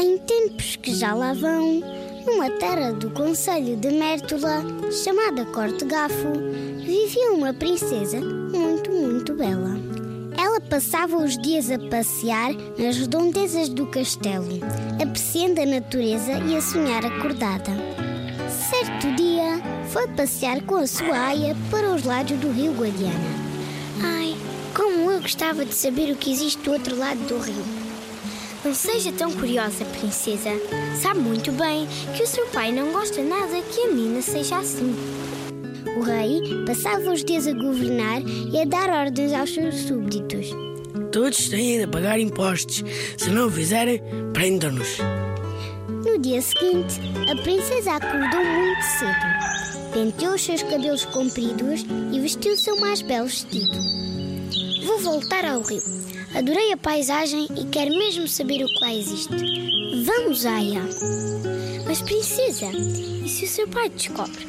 Em tempos que já lá vão, numa terra do Conselho de Mértola, chamada Corte Gafo, vivia uma princesa muito, muito bela. Ela passava os dias a passear nas redondezas do castelo, apreciando a natureza e a sonhar acordada. Certo dia, foi passear com a sua aia para os lados do rio Guadiana. Ai, como eu gostava de saber o que existe do outro lado do rio. Não seja tão curiosa, princesa. Sabe muito bem que o seu pai não gosta nada que a menina seja assim. O rei passava os dias a governar e a dar ordens aos seus súbditos. Todos têm de pagar impostos. Se não o fizerem, prendam-nos. No dia seguinte, a princesa acordou muito cedo. Penteou os seus cabelos compridos e vestiu o seu mais belo vestido. Vou voltar ao rio. Adorei a paisagem e quero mesmo saber o que lá existe. Vamos, Aya! Mas, princesa, e se o seu pai descobre?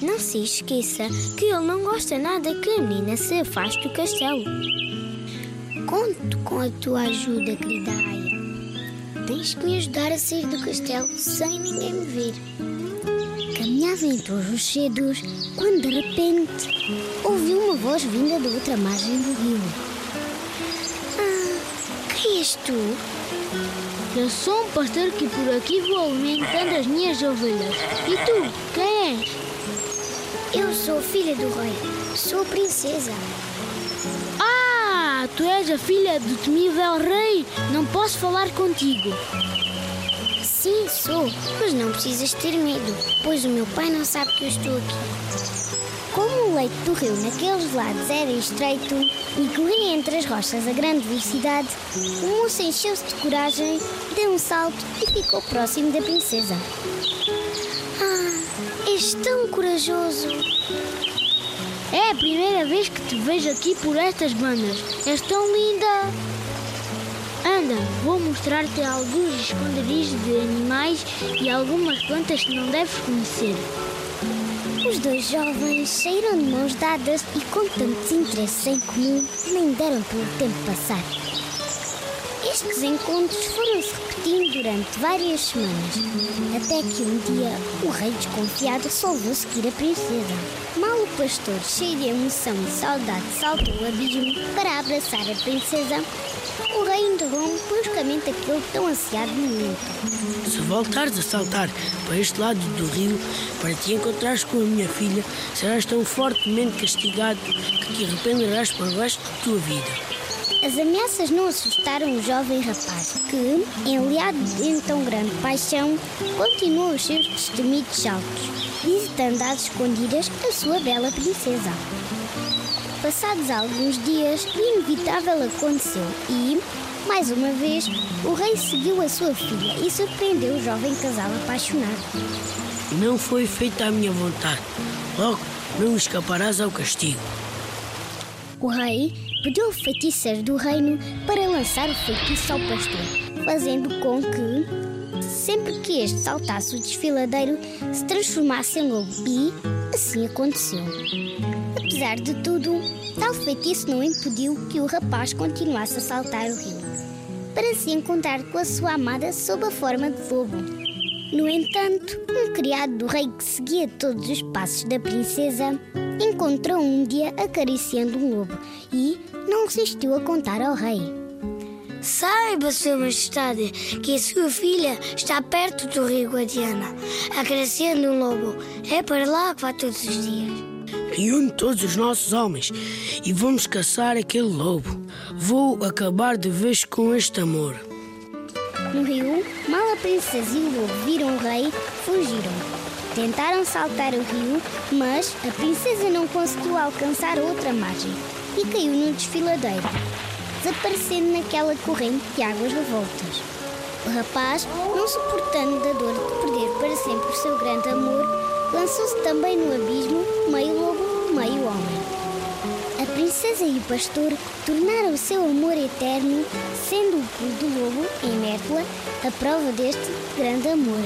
Não se esqueça que ele não gosta nada que a menina se afaste do castelo. Conto com a tua ajuda, querida Aya. Tens que me ajudar a sair do castelo sem ninguém me ver. Caminhava entre os rochedos quando de repente ouviu uma voz vinda da outra margem do rio. Ah, quem és tu? Eu sou um pastor que por aqui vou alimentando as minhas ovelhas. E tu, quem és? Eu sou filha do rei. Sou princesa. Ah, tu és a filha do temível rei. Não posso falar contigo. Sim, sou, mas não precisas ter medo, pois o meu pai não sabe que eu estou aqui. Como o leito do rio naqueles lados era estreito e corria entre as rochas a grande velocidade, o moço encheu-se de coragem, deu um salto e ficou próximo da princesa. Ah, és tão corajoso! É a primeira vez que te vejo aqui por estas bandas. És tão linda! Anda, vou mostrar-te alguns esconderijos de animais e algumas plantas que não deves conhecer. Os dois jovens saíram de mãos dadas e com tantos interesses em comum, nem deram pelo tempo passar. Estes encontros foram-se repetindo durante várias semanas, até que um dia o rei desconfiado resolveu seguir a princesa. Mal o pastor, cheio de emoção e saudade, saltou o abismo para abraçar a princesa, o rei interrompe bruscamente aquele tão ansiado momento. Se voltares a saltar para este lado do rio para te encontrares com a minha filha, serás tão fortemente castigado que te arrependerás para o resto da tua vida. As ameaças não assustaram o jovem rapaz, que, enleado em tão grande paixão, continuou os seus destemidos saltos, visitando às escondidas a sua bela princesa. Passados alguns dias, o inevitável aconteceu e, mais uma vez, o rei seguiu a sua filha e surpreendeu o jovem casal apaixonado. Não foi feita a minha vontade. Logo, não escaparás ao castigo. O rei pediu ao feiticeiro do reino para lançar o feitiço ao pastor, fazendo com que, sempre que este saltasse o desfiladeiro, se transformasse em lobo. E assim aconteceu. Apesar de tudo, tal feitiço não impediu que o rapaz continuasse a saltar o rio, para se encontrar com a sua amada sob a forma de lobo. No entanto, um criado do rei que seguia todos os passos da princesa encontrou um dia acariciando um lobo e não resistiu a contar ao rei. Saiba, Sua Majestade, que a sua filha está perto do rio Guadiana, acariciando um lobo. É para lá que vai todos os dias. Reúne todos os nossos homens e vamos caçar aquele lobo. Vou acabar de vez com este amor. No rio, mal a princesa e o lobo viram o rei, fugiram. Tentaram saltar o rio, mas a princesa não conseguiu alcançar outra margem e caiu no desfiladeiro, desaparecendo naquela corrente de águas revoltas. O rapaz, não suportando da dor de perder para sempre o seu grande amor, lançou-se também no abismo, meio lobo, meio homem. A princesa e o pastor tornaram o seu amor eterno, sendo o pulo do lobo, em Mértola, a prova deste grande amor.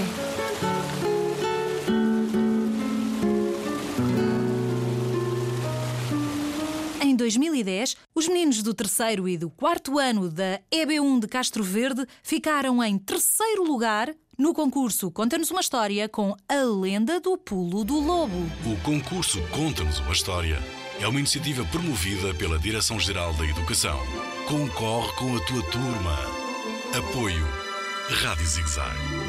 Em 2010, os meninos do terceiro e do quarto ano da EB1 de Castro Verde ficaram em terceiro lugar no concurso Conta-nos uma História com a lenda do pulo do lobo. O concurso Conta-nos uma História é uma iniciativa promovida pela Direção-Geral da Educação. Concorre com a tua turma. Apoio Rádio Zigzag.